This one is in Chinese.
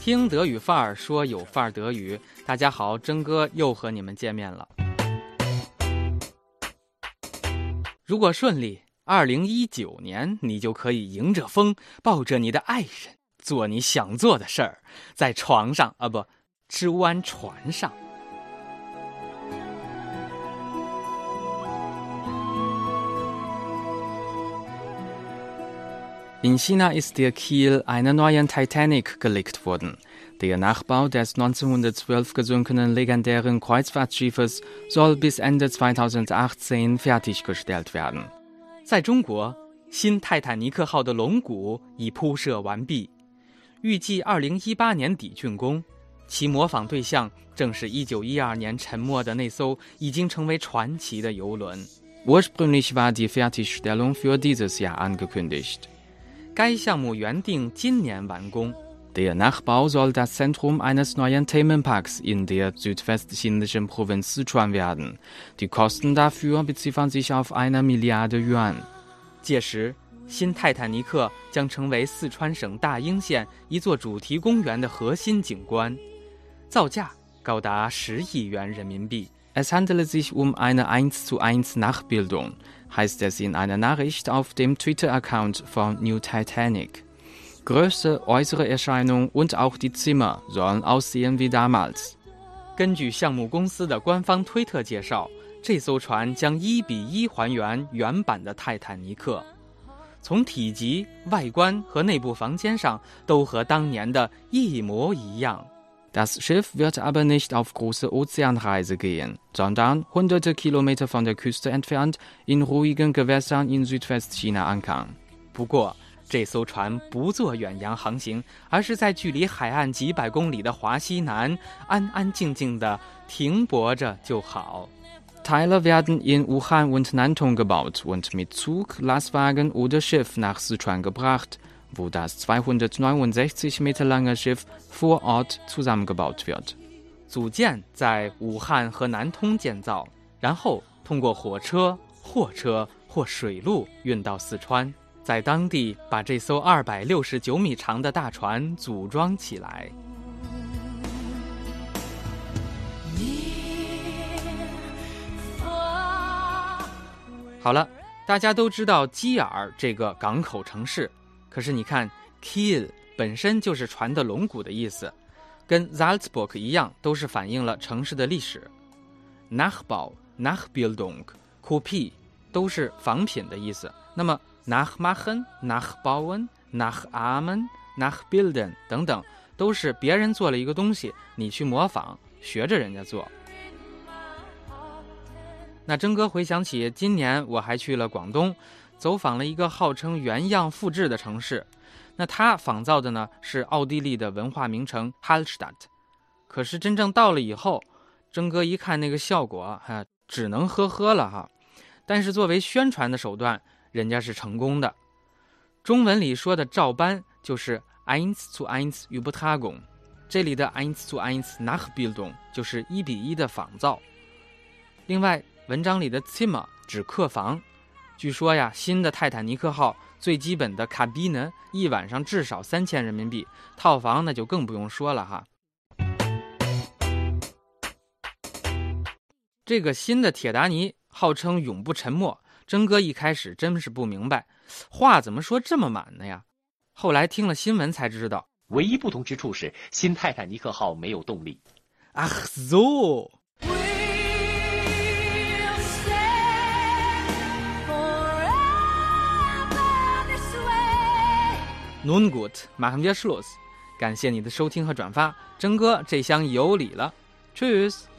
听德语范儿说有范儿德语，大家好，真哥又和你们见面了。如果顺利，二零一九年你就可以迎着风，抱着你的爱人，做你想做的事儿，在床上啊不，吃湾船上。In China ist der Kiel einer neuen Titanic gelegt worden. Der Nachbau des 1912 gesunkenen legendären Kreuzfahrtschiffes soll bis Ende 2018 fertiggestellt werden. 在中国，新泰坦尼克号的龙骨已铺设完毕，预计2018年底竣工。其模仿对象正是1912年沉没的那艘已经成为传奇的游轮。Ursprünglich war die Fertigstellung für dieses Jahr angekündigt. 该项目原定今年完工。Der Nachbau soll das Zentrum eines neuen Themenparks in der südwestchinesischen Provinz Sichuan werden. Die Kosten dafür beziffern sich auf eine Milliarde Yuan. 届时，新泰坦尼克将成为四川省大英县一座主题公园的核心景观，造价高达十亿元人民币。Es handelt sich um eine 1 zu 1 Nachbildung heißt es in einer Nachricht auf dem Twitter-Account von New Titanic. Größe, äußere Erscheinung und auch die Zimmer sollen aussehen wie damals. 根据项目公司的官方推特介绍，这艘船将一比一还原原版的泰坦尼克，从体积、外观和内部房间上都和当年的一模一样。 das Schiff wird aber nicht auf große Ozeanreise gehen, sondern hunderte Kilometer von der Küste entfernt in ruhigen Gewässern in Südwestchina ankern. 不过，这艘船不做远洋航行，而是在距离海岸几百公里的华西南安安静静地停泊着就好。Teile werden in Wuhan und Nantong gebaut und mit Zug, Lastwagen oder Schiff nach Sichuan gebracht Wo das 269 Meter lange Schiff vor Ort zusammengebaut wird。组件在武汉和南通建造，然后通过火车、货车或水路运到四川，在当地把这艘269米长的大船组装起来。好了，大家都知道基尔这个港口城市。可是你看，Kiel 本身就是船的龙骨的意思，跟 Salzburg 一样，都是反映了城市的历史。Nachbau、Nachbildung、Kopie 都是仿品的意思。那么 Nachmachen、Nachbauen、Nachahmen、Nachbilden 等等，都是别人做了一个东西，你去模仿，学着人家做。那征哥回想起今年我还去了广东。走访了一个号称原样复制的城市，那他仿造的呢是奥地利的文化名城 h a l s t a d t。可是真正到了以后，征哥一看那个效果，哈，只能呵呵了哈。但是作为宣传的手段，人家是成功的。中文里说的照搬就是 eins zu eins Übertragung，这里的 eins zu eins Nachbildung 就是一比一的仿造。另外，文章里的 Zimmer 指客房。据说呀，新的泰坦尼克号最基本的卡宾呢，一晚上至少三千人民币，套房那就更不用说了哈。这个新的铁达尼号称永不沉没，真哥一开始真是不明白，话怎么说这么满呢呀？后来听了新闻才知道，唯一不同之处是新泰坦尼克号没有动力。啊，so。Nun gut, machen wir Schluss。感谢你的收听和转发，真哥这厢有礼了，cheers.。